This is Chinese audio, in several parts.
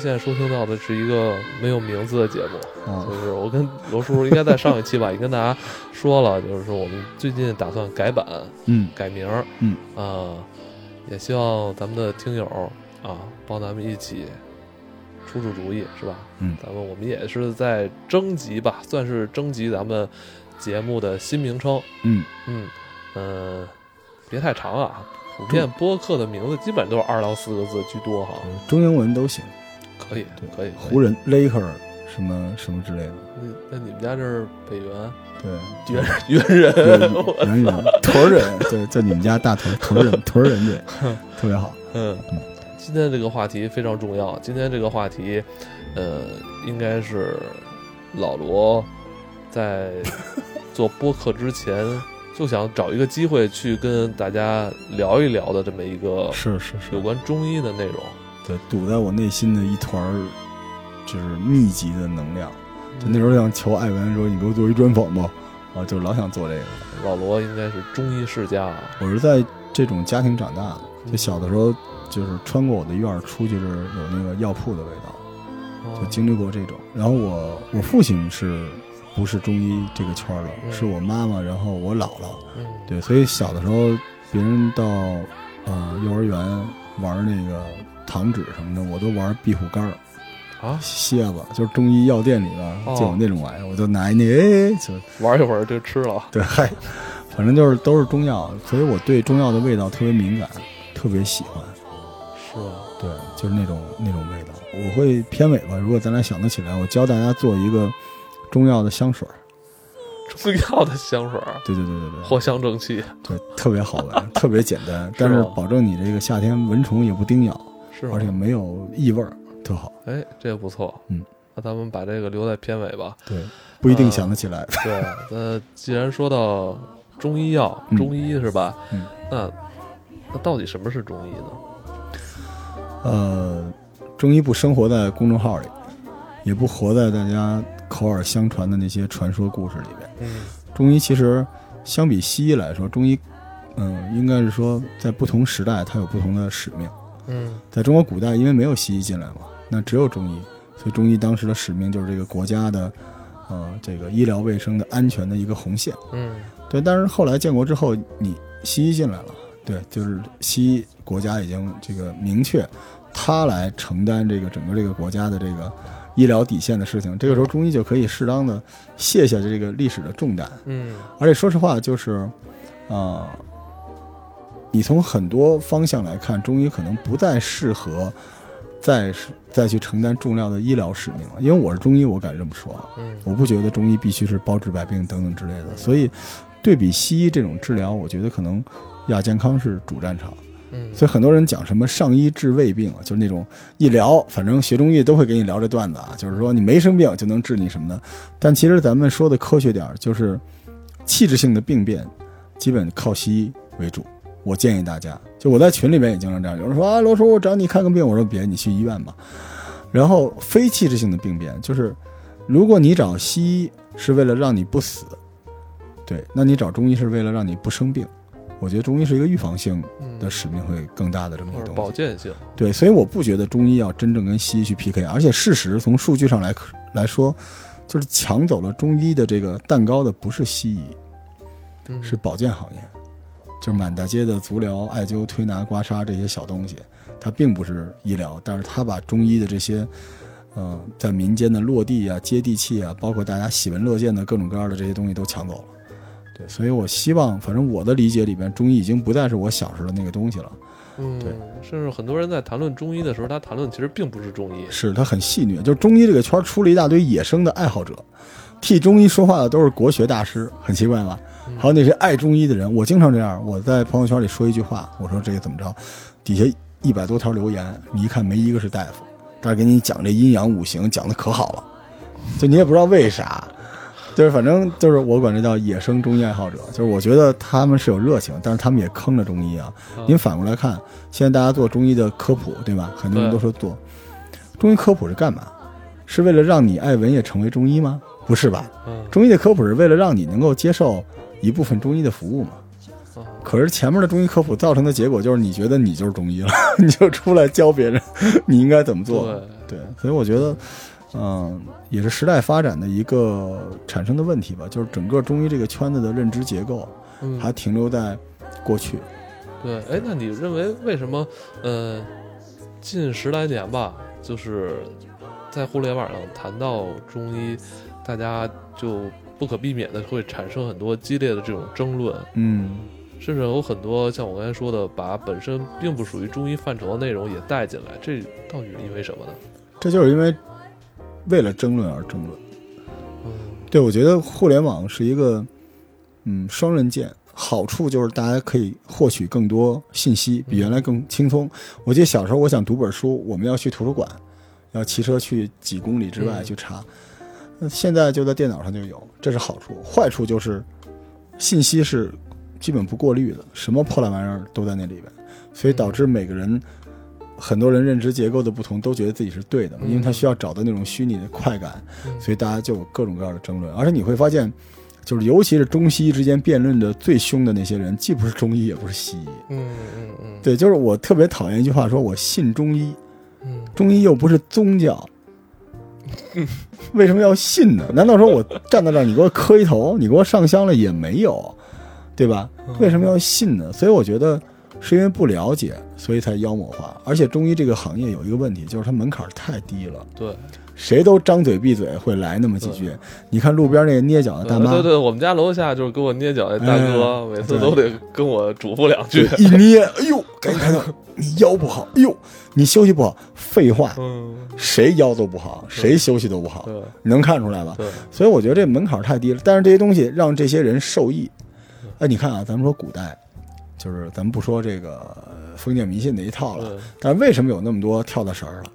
您现在收听到的是一个没有名字的节目，啊就是我跟罗叔叔应该在上一期吧，也跟大家说了，就是说我们最近打算改版、嗯。改名儿，嗯。啊，也希望咱们的听友啊帮咱们一起出出主意，是吧？嗯。咱们我们也是在征集吧，算是征集咱们节目的新名称，嗯。嗯呃，别太长啊。普遍播客的名字基本都是二到四个字居多哈，中英文都行，可以对可以。湖人 Laker 什么什么之类的，那那你们家这是北原对，猿猿人，对猿人屯人，对，在你们家大屯 屯人屯人对，特别好，嗯，今天这个话题非常重要。今天这个话题，呃，应该是老罗在做播客之前就想找一个机会去跟大家聊一聊的这么一个 是是是。有，关中医的内容。对，堵在我内心的一团儿就是密集的能量，就那时候想求艾文说你给我做一专访吧，啊，就老想做这个。老罗应该是中医世家啊，我是在这种家庭长大的，就小的时候就是穿过我的院儿出去是有那个药铺的味道，就哦经历过这种。然后我我父亲是不是中医这个圈儿的？嗯是我妈妈，然后我姥姥。嗯对，所以小的时候别人到呃幼儿园玩那个糖纸什么的，我都玩壁虎干儿、啊，蝎子，就是中医药店里边哦就有那种玩意儿，我就拿一那哎就玩一会儿就吃了。对，嗨，反正就是都是中药，所以我对中药的味道特别敏感，特别喜欢。是吧？对，就是那种那种味道。我会片尾吧，如果咱俩想得起来，我教大家做一个中药的香水儿。中药的香水儿，对对对对对，藿香正气，对，特别好闻，特别简单，但是保证你这个夏天蚊虫也不叮咬，是吗而？且没有异味儿，特好。哎，这个不错。嗯，那咱们把这个留在片尾吧。对，不一定想得起来。对，那既然说到中医药，嗯中医是吧？嗯，那那到底什么是中医呢？呃，中医不生活在公众号里，也不活在大家口耳相传的那些传说故事里边。嗯中医其实相比西医来说，中医，嗯，应该是说在不同时代它有不同的使命。嗯在中国古代，因为没有西医进来嘛，那只有中医，所以中医当时的使命就是这个国家的，呃，这个医疗卫生的安全的一个红线。嗯对，但是后来建国之后，你西医进来了，对，就是西医国家已经这个明确，他来承担这个整个这个国家的这个医疗底线的事情。这个时候，中医就可以适当的卸下这个历史的重担。嗯而且说实话，就是，啊、你从很多方向来看，中医可能不再适合再是再去承担重要的医疗使命了。因为我是中医，我敢这么说啊，嗯我不觉得中医必须是包治百病等等之类的。所以，对比西医这种治疗，我觉得可能亚健康是主战场。嗯，所以很多人讲什么上医治胃病啊，就是那种一聊，反正学中医都会给你聊这段子啊，就是说你没生病就能治你什么的。但其实咱们说的科学点儿，就是器质性的病变，基本靠西医为主。我建议大家，就我在群里面也经常这样，有人说啊，罗叔，我找你看个病，我说别，你去医院吧。然后非器质性的病变，就是如果你找西医是为了让你不死，对，那你找中医是为了让你不生病。我觉得中医是一个预防性的使命会更大的这么一个东西。保健性。对，所以我不觉得中医要真正跟西医去 PK，而且事实从数据上来来说，就是抢走了中医的这个蛋糕的不是西医，嗯是保健行业，就是满大街的足疗、艾灸、推拿、刮痧这些小东西，它并不是医疗，但是它把中医的这些，呃，在民间的落地啊、接地气啊，包括大家喜闻乐见的各种各样的这些东西都抢走了。对，所以我希望，反正我的理解里边，中医已经不再是我小时候的那个东西了。嗯，对甚至很多人在谈论中医的时候，他谈论其实并不是中医。是他很戏谑，就是中医这个圈出了一大堆野生的爱好者，替中医说话的都是国学大师，很奇怪吧？嗯还有那些爱中医的人，我经常这样，我在朋友圈里说一句话，我说这个怎么着，底下一百多条留言，你一看没一个是大夫，但是给你讲这阴阳五行讲的可好了，就你也不知道为啥。就是反正就是我管这叫野生中医爱好者，就是我觉得他们是有热情，但是他们也坑了中医啊。嗯您反过来看，现在大家做中医的科普，对吧？很多人都说做中医科普是干嘛？是为了让你爱文也成为中医吗？不是吧？嗯中医的科普是为了让你能够接受一部分中医的服务嘛。嗯可是前面的中医科普造成的结果就是，你觉得你就是中医了，你就出来教别人你应该怎么做。对，所以我觉得，嗯，也是时代发展的一个产生的问题吧，就是整个中医这个圈子的认知结构嗯，还停留在过去。对，哎，那你认为为什么，呃，近十来年吧，就是在互联网上谈到中医，大家就不可避免的会产生很多激烈的这种争论，嗯，甚至有很多像我刚才说的，把本身并不属于中医范畴的内容也带进来，这到底是因为什么呢？这就是因为为了争论而争论。嗯对，我觉得互联网是一个嗯双刃剑，好处就是大家可以获取更多信息，比原来更轻松。我记得小时候我想读本书，我们要去图书馆，要骑车去几公里之外嗯去查，那现在就在电脑上就有，这是好处。坏处就是信息是基本不过滤的，什么破烂玩意儿都在那里边，所以导致每个人。很多人认知结构的不同，都觉得自己是对的，因为他需要找到那种虚拟的快感，嗯所以大家就有各种各样的争论。而且你会发现，就是尤其是中西医之间辩论的最凶的那些人，既不是中医，也不是西医。嗯嗯嗯，对，就是我特别讨厌一句话，说我信中医，嗯中医又不是宗教，为什么要信呢？难道说我站在这儿，你给我磕一头，你给我上香了也没有，对吧？为什么要信呢？所以我觉得是因为不了解，所以才妖魔化。而且中医这个行业有一个问题，就是它门槛太低了，对，谁都张嘴闭嘴会来那么几句。你看路边那个捏脚的大妈，对对，我们家楼下就是给我捏脚那大哥，每次都得跟我嘱咐两句。一捏，哎呦，赶紧看到你腰不好，哎呦，你休息不好，废话，嗯，谁腰都不好，谁休息都不好，对你能看出来吧？对，所以我觉得这门槛太低了，但是这些东西让这些人受益。哎，你看啊，咱们说古代，就是咱们不说这个呃封建迷信那一套了，但是为什么有那么多跳大神儿了？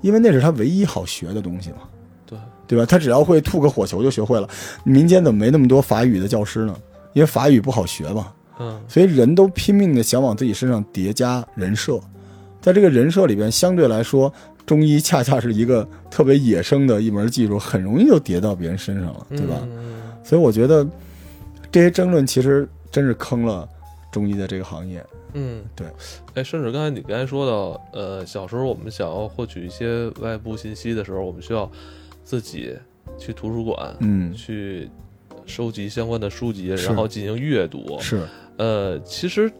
因为那是他唯一好学的东西嘛，对，对吧？他只要会吐个火球就学会了。民间怎么没那么多法语的教师呢？因为法语不好学嘛，嗯所以人都拼命的想往自己身上叠加人设，在这个人设里边，相对来说，中医恰恰是一个特别野生的一门技术，很容易就叠到别人身上了，对吧？嗯所以我觉得这些争论其实真是坑了中医的这个行业。嗯，对。哎，甚至刚才你刚才说到，呃，小时候我们想要获取一些外部信息的时候，我们需要自己去图书馆，嗯，去收集相关的书籍，然后进行阅读。是，呃，其实，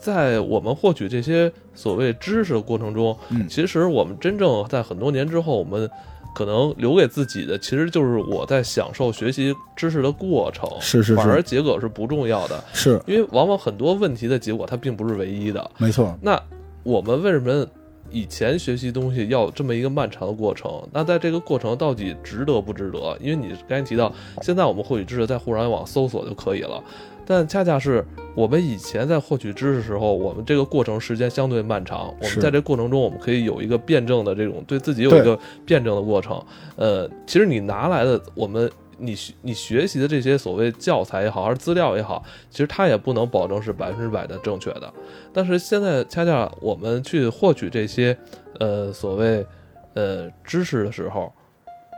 在我们获取这些所谓知识的过程中，嗯其实我们真正在很多年之后，我们可能留给自己的，其实就是我在享受学习知识的过程，是是反而结果是不重要的，是，因为往往很多问题的结果它并不是唯一的。没错，那我们为什么以前学习东西要这么一个漫长的过程？那在这个过程到底值得不值得？因为你刚才提到，现在我们获取知识在互联网搜索就可以了，但恰恰是我们以前在获取知识的时候，我们这个过程时间相对漫长，我们在这过程中，我们可以有一个辩证的这种对自己有一个辩证的过程。呃，其实你拿来的我们。你学你学习的这些所谓教材也好，还是资料也好，其实它也不能保证是百分之百的正确的。但是现在恰恰我们去获取这些呃所谓呃知识的时候，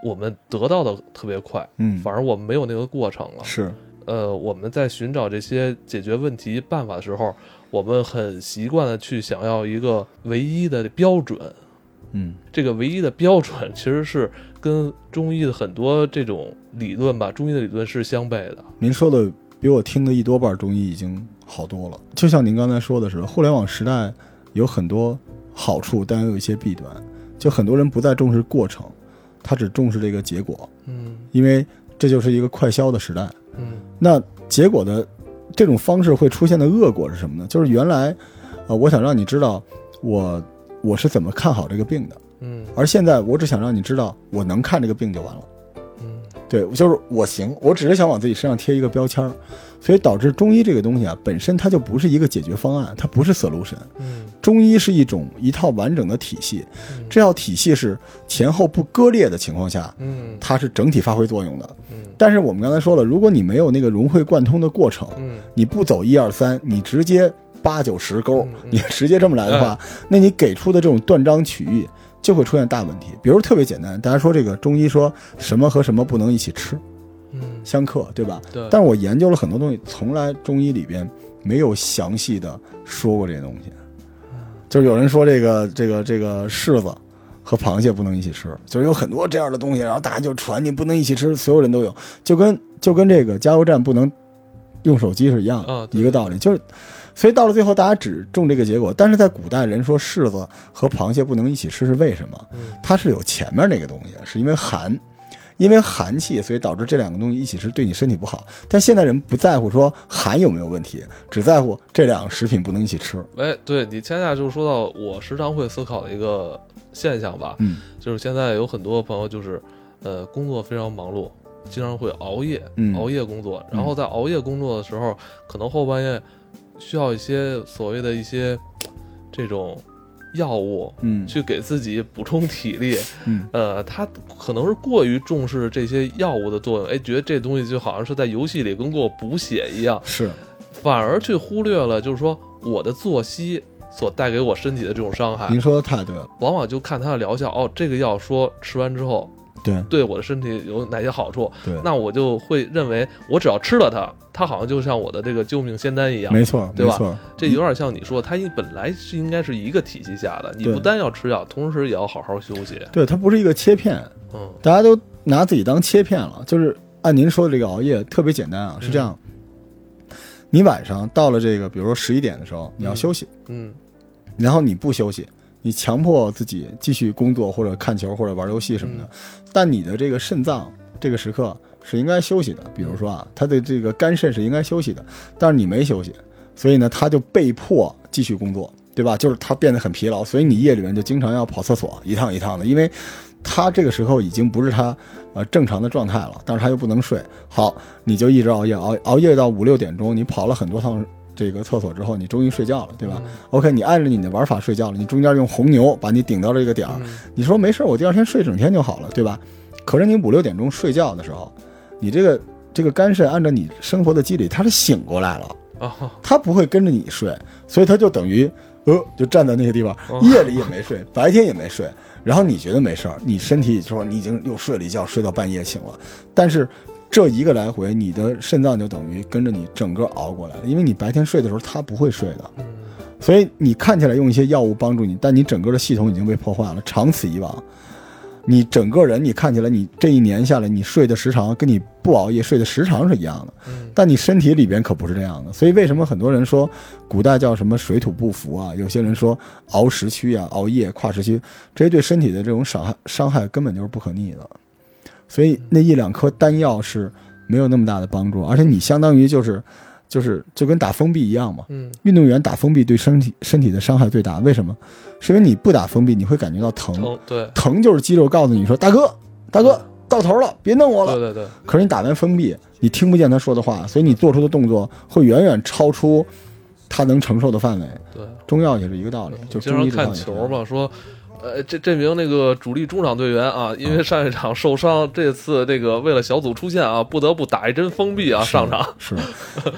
我们得到的特别快，嗯，反而我们没有那个过程了。是，呃，我们在寻找这些解决问题办法的时候，我们很习惯的去想要一个唯一的标准。嗯，这个唯一的标准其实是跟中医的很多这种理论吧，中医的理论是相悖的。您说的比我听的一多半中医已经好多了。就像您刚才说的是，互联网时代有很多好处，但也有一些弊端。就很多人不再重视过程，他只重视这个结果，嗯因为这就是一个快消的时代。嗯那结果的这种方式会出现的恶果是什么呢？就是原来，呃，我想让你知道我我是怎么看好这个病的，嗯而现在我只想让你知道我能看这个病就完了。嗯对，就是我行，我只是想往自己身上贴一个标签儿，所以导致中医这个东西啊，本身它就不是一个解决方案，它不是 solution。嗯中医是一种一套完整的体系，嗯这套体系是前后不割裂的情况下，嗯它是整体发挥作用的。嗯但是我们刚才说了，如果你没有那个融会贯通的过程，嗯你不走一二三，你直接八九十勾你直接这么来的话，那你给出的这种断章取义就会出现大问题。比如特别简单，大家说这个中医说什么和什么不能一起吃，嗯，相克，对吧？对，但是我研究了很多东西，从来中医里边没有详细的说过这些东西。就是有人说这个这个这个柿子和螃蟹不能一起吃，就是有很多这样的东西，然后大家就传你不能一起吃，所有人都有，就跟就跟这个加油站不能用手机是一样的、一个道理。就是，所以到了最后，大家只中这个结果。但是在古代，人说柿子和螃蟹不能一起吃是为什么？嗯它是有前面那个东西，是因为寒，因为寒气，所以导致这两个东西一起吃对你身体不好。但现在人不在乎说寒有没有问题，只在乎这两个食品不能一起吃。哎，对你恰恰就是说到我时常会思考的一个现象吧，嗯就是现在有很多朋友就是，呃，工作非常忙碌，经常会熬夜，嗯熬夜工作，然后在熬夜工作的时候，可能后半夜需要一些所谓的一些 这种药物嗯。去给自己补充体力，嗯。呃，他可能是过于重视这些药物的作用，哎，觉得这东西就好像是在游戏里跟给我补血一样，是。反而去忽略了就是说我的作息所带给我身体的这种伤害。您，说的太对了，往往就看它的疗效，哦，这个药说吃完之后对。对我的身体有哪些好处，对，那我就会认为我只要吃了它，它好像就像我的这个救命仙丹一样。没错对吧，这有点像你说，它本来是应该是一个体系下的，你不单要吃药，同时也要好好休息。对，它不是一个切片，嗯。大家都拿自己当切片了。就是按您说的这个熬夜特别简单啊，是这样，你晚上到了这个，比如说十一点的时候，你要休息，嗯。然后你不休息，你强迫自己继续工作或者看球或者玩游戏什么的，但你的这个肾脏这个时刻是应该休息的。比如说啊，他的这个肝肾是应该休息的，但是你没休息，所以呢，他就被迫继续工作，对吧？就是他变得很疲劳，所以你夜里面就经常要跑厕所，一趟一趟的，因为他这个时候已经不是他呃正常的状态了，但是他又不能睡，好，你就一直熬夜，熬熬夜到五六点钟，你跑了很多趟这个厕所之后，你终于睡觉了，对吧？OK，你按着你的玩法睡觉了，你中间用红牛把你顶到这个点儿，嗯你说没事儿，我第二天睡整天就好了，对吧？可是你五六点钟睡觉的时候，你这个这个肝肾按照你生活的机理，它是醒过来了，啊，它不会跟着你睡，所以它就等于呃就站在那个地方，哦夜里也没睡，白天也没睡，然后你觉得没事儿，你身体说你已经又睡了一觉，睡到半夜醒了，但是。这一个来回，你的肾脏就等于跟着你整个熬过来了，因为你白天睡的时候，它不会睡的，嗯所以你看起来用一些药物帮助你，但你整个的系统已经被破坏了。长此以往，你整个人你看起来，你这一年下来，你睡的时长跟你不熬夜睡的时长是一样的，嗯但你身体里边可不是这样的。所以为什么很多人说古代叫什么水土不服啊？有些人说熬时区啊、熬夜、跨时区，这些对身体的这种伤害伤害根本就是不可逆的。所以那一两颗丹药是没有那么大的帮助，而且你相当于就是就是就跟打封闭一样嘛。嗯运动员打封闭对身体身体的伤害最大，为什么？是因为你不打封闭，你会感觉到疼，疼，对疼就是肌肉告诉你说：“大哥，大哥，到头了，别弄我了。对对对，”可是你打完封闭，你听不见他说的话，所以你做出的动作会远远超出他能承受的范围。对。中药也是一个道理，就经常看中医这道理是球嘛，说，呃，这这名那个主力中场队员啊，因为上一场受伤，这次这个为了小组出线啊，不得不打一针封闭啊，上场。是，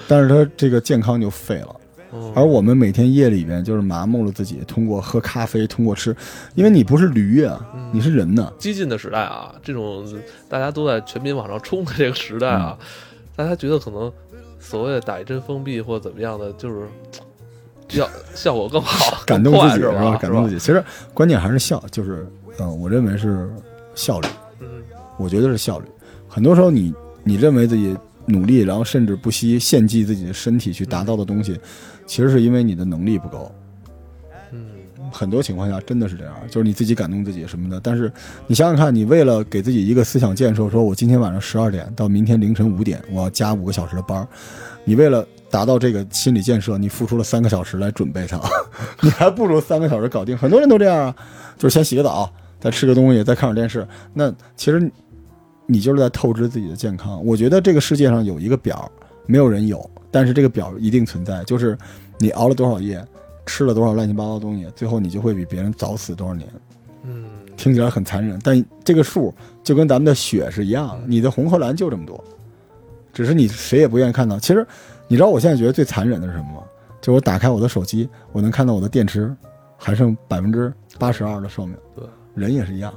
但是他这个健康就废了。嗯而我们每天夜里边就是麻木了自己，通过喝咖啡，通过吃，因为你不是驴啊，你是人呢。激进的时代啊，这种大家都在全民往上冲的这个时代啊，嗯大家觉得可能所谓的打一针封闭或怎么样的，就是要效果更好，感动自己是吧？感动自己。其实关键还是效，就是嗯、呃我认为是效率，嗯我觉得是效率。很多时候你你认为自己努力，然后甚至不惜献祭自己的身体去达到的东西，其实是因为你的能力不够。嗯很多情况下真的是这样，就是你自己感动自己什么的。但是你想想看，你为了给自己一个思想建设，说我今天晚上十二点到明天凌晨五点，我要加五个小时的班儿，你为了达到这个心理建设，你付出了三个小时来准备它，你还不如三个小时搞定。很多人都这样啊，就是先洗个澡，再吃个东西，再看会儿电视。那其实你就是在透支自己的健康。我觉得这个世界上有一个表，没有人有，但是这个表一定存在，就是你熬了多少夜。吃了多少乱七八糟的东西，最后你就会比别人早死多少年。嗯，听起来很残忍，但这个数就跟咱们的血是一样的，你的红和蓝就这么多，只是你谁也不愿意看到。其实，你知道我现在觉得最残忍的是什么吗？就我打开我的手机，我能看到我的电池还剩百分之八十二的寿命。对，人也是一样。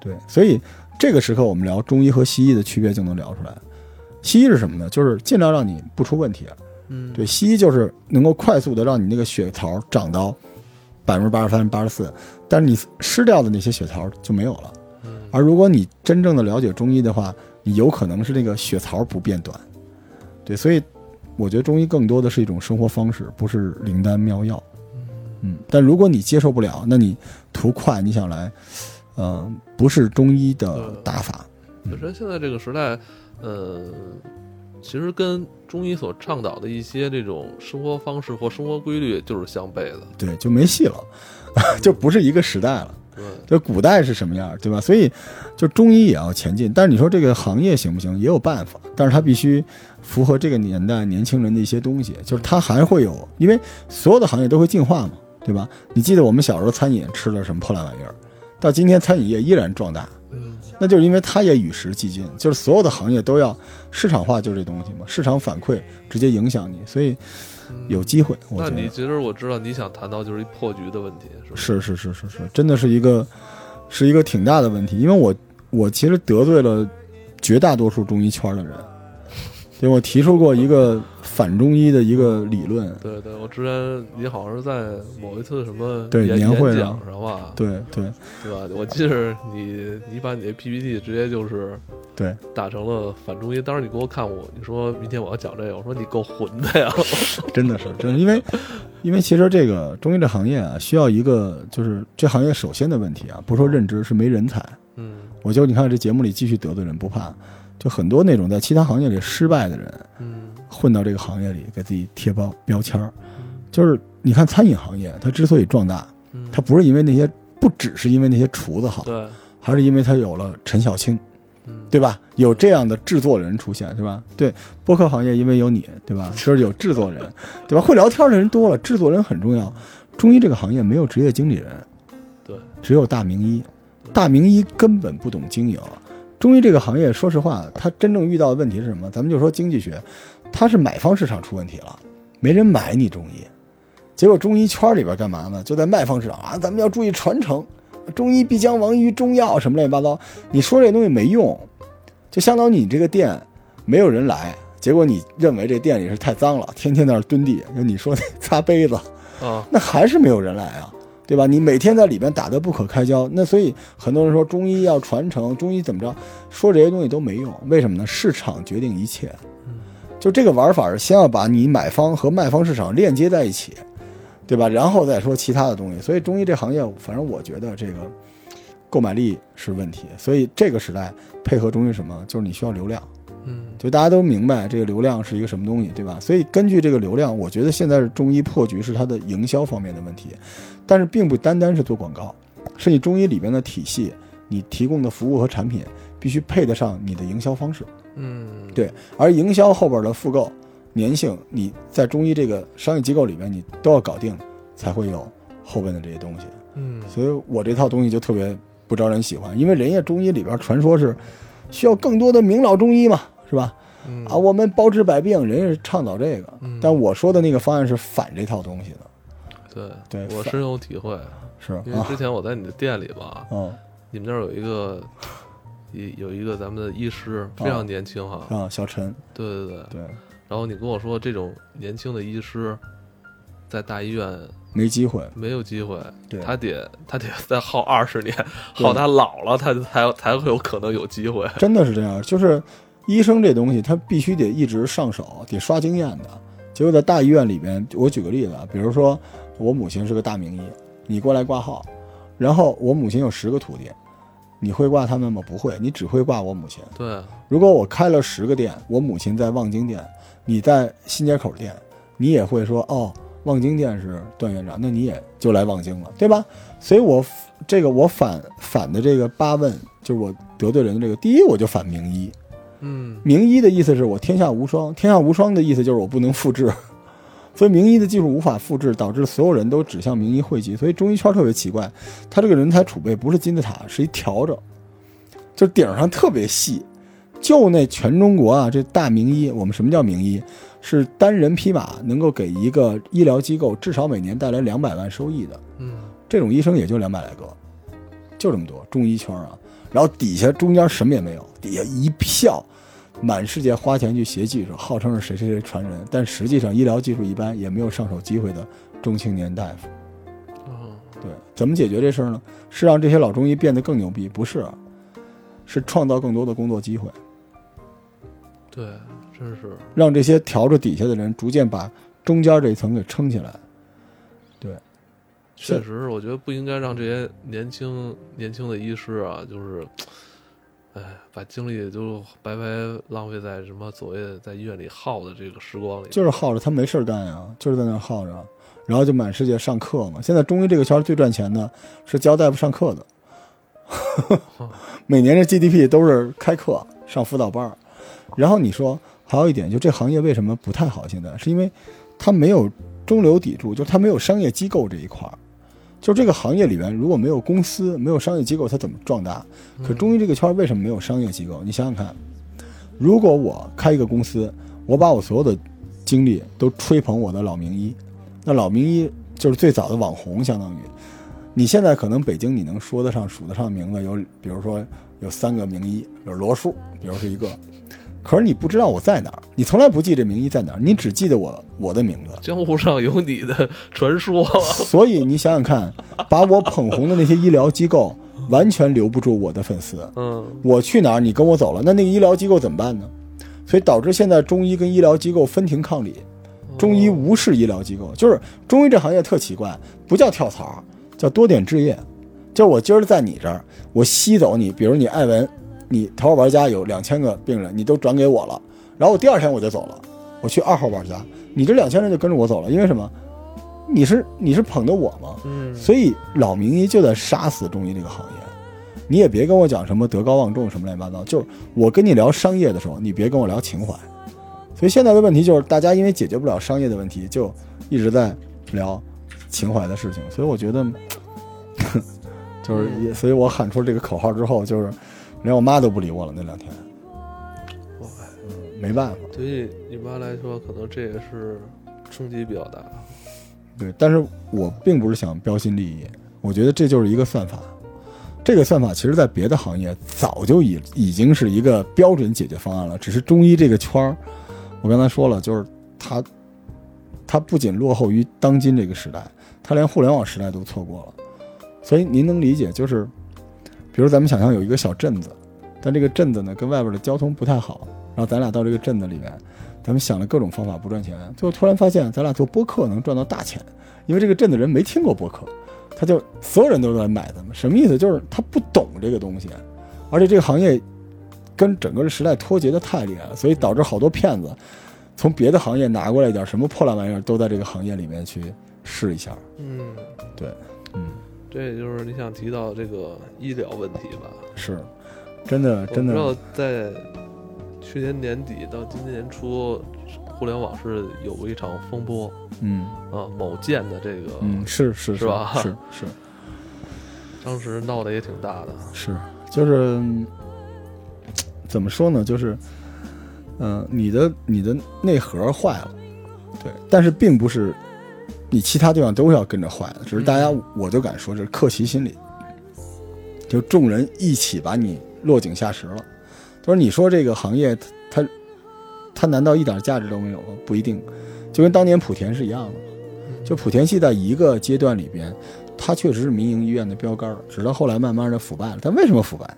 对，所以这个时刻我们聊中医和西医的区别就能聊出来。西医是什么呢？就是尽量让你不出问题，嗯，对，西医就是能够快速的让你那个血槽长到百分之八十三、八十四，但是你失掉的那些血槽就没有了。嗯而如果你真正的了解中医的话，你有可能是那个血槽不变短。对，所以我觉得中医更多的是一种生活方式，不是灵丹妙药。嗯，但如果你接受不了，那你图快，你想来，呃，不是中医的打法。本身现在这个时代，呃，其实跟中医所倡导的一些这种生活方式或生活规律就是相悖的。对，就没戏了，就不是一个时代了。对，就古代是什么样，对吧？所以，就中医也要前进。但是你说这个行业行不行？也有办法，但是它必须符合这个年代年轻人的一些东西。就是它还会有，因为所有的行业都会进化嘛，对吧？你记得我们小时候餐饮吃了什么破烂玩意儿，到今天餐饮业依然壮大，嗯那就是因为它也与时俱进，就是所有的行业都要市场化，就是这东西嘛，市场反馈直接影响你，所以有机会。我觉得那你其实我知道你想谈到就是一破局的问题，是吧？是是是是是，真的是一个是一个挺大的问题，因为我我其实得罪了绝大多数中医圈的人，对我提出过一个反中医的一个理论，对对，我之前你好像是在某一次什么对年会上。吧，对对。对吧？我记得你你把你的 PPT 直接就是对，打成了反中医，当时你给我看我，你说明天我要讲这个，我说你够混的呀，真的是真的，因为因为其实这个中医这行业啊，需要一个就是这行业首先的问题啊，不说认知，是没人才。嗯。我就你看这节目里继续得罪人不怕，就很多那种在其他行业里失败的人，嗯混到这个行业里给自己贴包标签儿，就是你看餐饮行业，它之所以壮大，嗯，它不是因为那些，不只是因为那些厨子好，对，还是因为它有了陈小青，嗯对吧？有这样的制作人出现，是吧？对，播客行业因为有你，对吧？就是有制作人，对吧？会聊天的人多了，制作人很重要。中医这个行业没有职业经理人，对，只有大名医，大名医根本不懂经营。中医这个行业，说实话，它真正遇到的问题是什么？咱们就说经济学，它是买方市场出问题了，没人买你中医。结果中医圈里边干嘛呢？就在卖方市场啊，咱们要注意传承，中医必将亡于中药，什么乱七八糟。你说这东西没用，就相当于你这个店没有人来，结果你认为这店里是太脏了，天天在那儿蹲地，就你说那 擦杯子，啊，那还是没有人来啊，对吧？你每天在里边打得不可开交，那所以很多人说中医要传承，中医怎么着，说这些东西都没用，为什么呢？市场决定一切，就这个玩法是先要把你买方和卖方市场链接在一起，对吧？然后再说其他的东西。所以中医这行业，反正我觉得这个购买力是问题，所以这个时代配合中医什么，就是你需要流量。嗯就大家都明白这个流量是一个什么东西，对吧？所以根据这个流量，我觉得现在是中医破局是它的营销方面的问题，但是并不单单是做广告，是你中医里边的体系，你提供的服务和产品必须配得上你的营销方式，嗯，对而营销后边的复购粘性，你在中医这个商业机构里面你都要搞定，才会有后边的这些东西。嗯。所以我这套东西就特别不招人喜欢，因为人家中医里边传说是需要更多的名老中医嘛，是吧？嗯。啊，我们包治百病，人家是倡导这个，嗯。但我说的那个方案是反这套东西的，对对我深有体会，是啊因为之，前我在你的店里吧，嗯你们那儿有一个。一有一个咱们的医师非常年轻哈，啊，小陈，对对对，对，然后你跟我说这种年轻的医师，在大医院没机会，没有机会，对他得他得再耗二十年，对耗他老了，他才才会有可能有机会。真的是这样，就是医生这东西，他必须得一直上手，得刷经验的。结果在大医院里边，我举个例子啊，比如说我母亲是个大名医，你过来挂号，然后我母亲有十个徒弟，你会挂他们吗？不会，你只会挂我母亲。对，如果我开了十个店，我母亲在望京店，你在新街口店，你也会说哦，望京店是段院长，那你也就来望京了，对吧？所以我这个我反反的这个八问，就是我得罪人的这个，第一我就反名医，嗯名医的意思是我天下无双，天下无双的意思就是我不能复制，所以名医的技术无法复制，导致所有人都指向名医汇集。所以中医圈特别奇怪，他这个人才储备不是金字塔，是一条着，就顶上特别细。就那全中国啊，这大名医，我们什么叫名医？是单人匹马能够给一个医疗机构至少每年带来两百万收益的，嗯这种医生也就两百来个，就这么多中医圈啊。然后底下中间什么也没有，底下一票满世界花钱去学技术，号称是谁谁谁传人，但实际上医疗技术一般，也没有上手机会的中青年大夫。嗯，对，怎么解决这事儿呢？是让这些老中医变得更牛逼？不是啊，是创造更多的工作机会，对，真是，让这些调着底下的人逐渐把中间这一层给撑起来。对确实，我觉得不应该让这些年轻年轻的医师啊，就是，哎，把精力都白白浪费在什么所谓的在医院里耗的这个时光里。就是耗着，他没事儿干呀，就是在那儿耗着，然后就满世界上课嘛。现在中医这个圈儿最赚钱的是教大夫上课的，每年这 GDP 都是开课上辅导班儿。然后你说还有一点，就这行业为什么不太好？现在是因为它没有中流砥柱，就是它没有商业机构这一块儿。就这个行业里面，如果没有公司、没有商业机构，它怎么壮大？可中医这个圈为什么没有商业机构？你想想看，如果我开一个公司，我把我所有的精力都吹捧我的老名医，那老名医就是最早的网红，相当于你现在可能北京你能说得上、数得上名字有，比如说有三个名医，有罗叔，比如是一个，可是你不知道我在哪儿，你从来不记这名医在哪儿，你只记得我我的名字，江湖上有你的传说，所以你想想看，把我捧红的那些医疗机构完全留不住我的粉丝。嗯，我去哪儿，你跟我走了，那那个医疗机构怎么办呢？所以导致现在中医跟医疗机构分庭抗礼，中医无视医疗机构，就是中医这行业特奇怪，不叫跳槽，叫多点置业。就是我今儿在你这儿，我吸走你，比如你艾文，你头号玩家有两千个病人，你都转给我了，然后我第二天我就走了，我去二号玩家，你这两千人就跟着我走了，因为什么？你是你是捧的我吗？嗯，所以老名医就在杀死中医这个行业。你也别跟我讲什么德高望重什么乱七八糟，就是我跟你聊商业的时候，你别跟我聊情怀。所以现在的问题就是，大家因为解决不了商业的问题，就一直在聊情怀的事情。所以我觉得，就是也，所以我喊出这个口号之后，就是连我妈都不理我了那两天。哇嗯，没办法。对于你妈来说，可能这也是冲击比较大。对，但是我并不是想标新立异，我觉得这就是一个算法。这个算法其实在别的行业早就已已经是一个标准解决方案了，只是中医这个圈儿，我刚才说了，就是它，它不仅落后于当今这个时代，它连互联网时代都错过了。所以您能理解，就是，比如咱们想象有一个小镇子，但这个镇子呢跟外边的交通不太好，然后咱俩到这个镇子里面，咱们想了各种方法不赚钱，最后突然发现咱俩做播客能赚到大钱，因为这个镇子人没听过播客，他就所有人都在买咱们，什么意思？就是他不懂这个东西，而且这个行业跟整个的时代脱节的太厉害了，所以导致好多骗子从别的行业拿过来一点什么破烂玩意儿，都在这个行业里面去试一下。嗯，对，嗯，这也就是你想提到这个医疗问题吧？是，真的真的不知道在去年年底到今年初，互联网是有过一场风波嗯啊，某健的这个，嗯，是是是吧是是 当时闹得也挺大的。是，就是嗯怎么说呢？就是，嗯、你的你的内核坏了，对，但是并不是你其他地方都要跟着坏的，只是大家嗯我就敢说这是客气心理，就众人一起把你落井下石了。就是你说这个行业它它它难道一点价值都没有吗？不一定，就跟当年莆田是一样的。就莆田系在一个阶段里边，它确实是民营医院的标杆儿，直到后来慢慢的腐败了。但为什么腐败？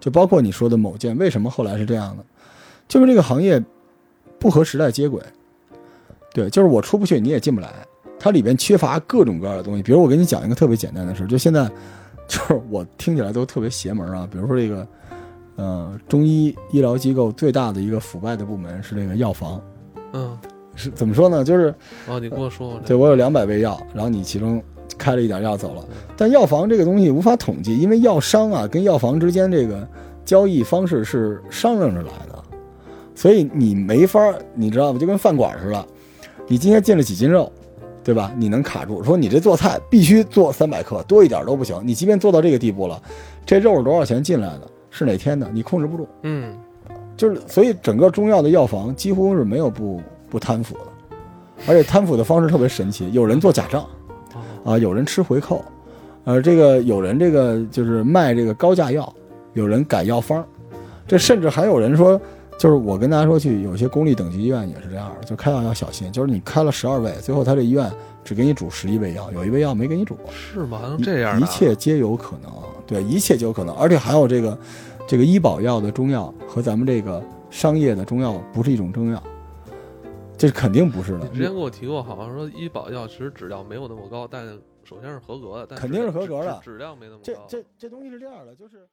就包括你说的某件，为什么后来是这样的？就是这个行业不和时代接轨。对，就是我出不去，你也进不来。它里边缺乏各种各样的东西。比如我给你讲一个特别简单的事，就现在，就是我听起来都特别邪门啊。比如说这个，呃，中医医疗机构最大的一个腐败的部门是这个药房，嗯，是怎么说呢？就是哦，你跟我说过这对我有两百味药，然后你其中开了一点药走了，但药房这个东西无法统计，因为药商啊跟药房之间这个交易方式是商量着来的，所以你没法，你知道吗？就跟饭馆似的，你今天进了几斤肉，对吧？你能卡住，说你这做菜必须做三百克，多一点都不行。你即便做到这个地步了，这肉是多少钱进来的，是哪天的，你控制不住。嗯，就是所以整个中药的药房几乎是没有不不贪腐的，而且贪腐的方式特别神奇，有人做假账哦啊，有人吃回扣，呃，这个有人这个就是卖这个高价药，有人改药方，这甚至还有人说就是我跟大家说，去有些公立等级医院也是这样的，就开药要小心。就是你开了十二味，最后他这医院只给你煮十一味药，有一味药没给你煮，是吗？还能这样？一切皆有可能。对，一切皆有可能，而且还有这个这个医保药的中药和咱们这个商业的中药不是一种中药，这肯定不是的你。之前跟我提过，好像说医保药其实质量没有那么高，但首先是合格的，但肯定是合格的质量没那么高。这这这东西是这样的，就是。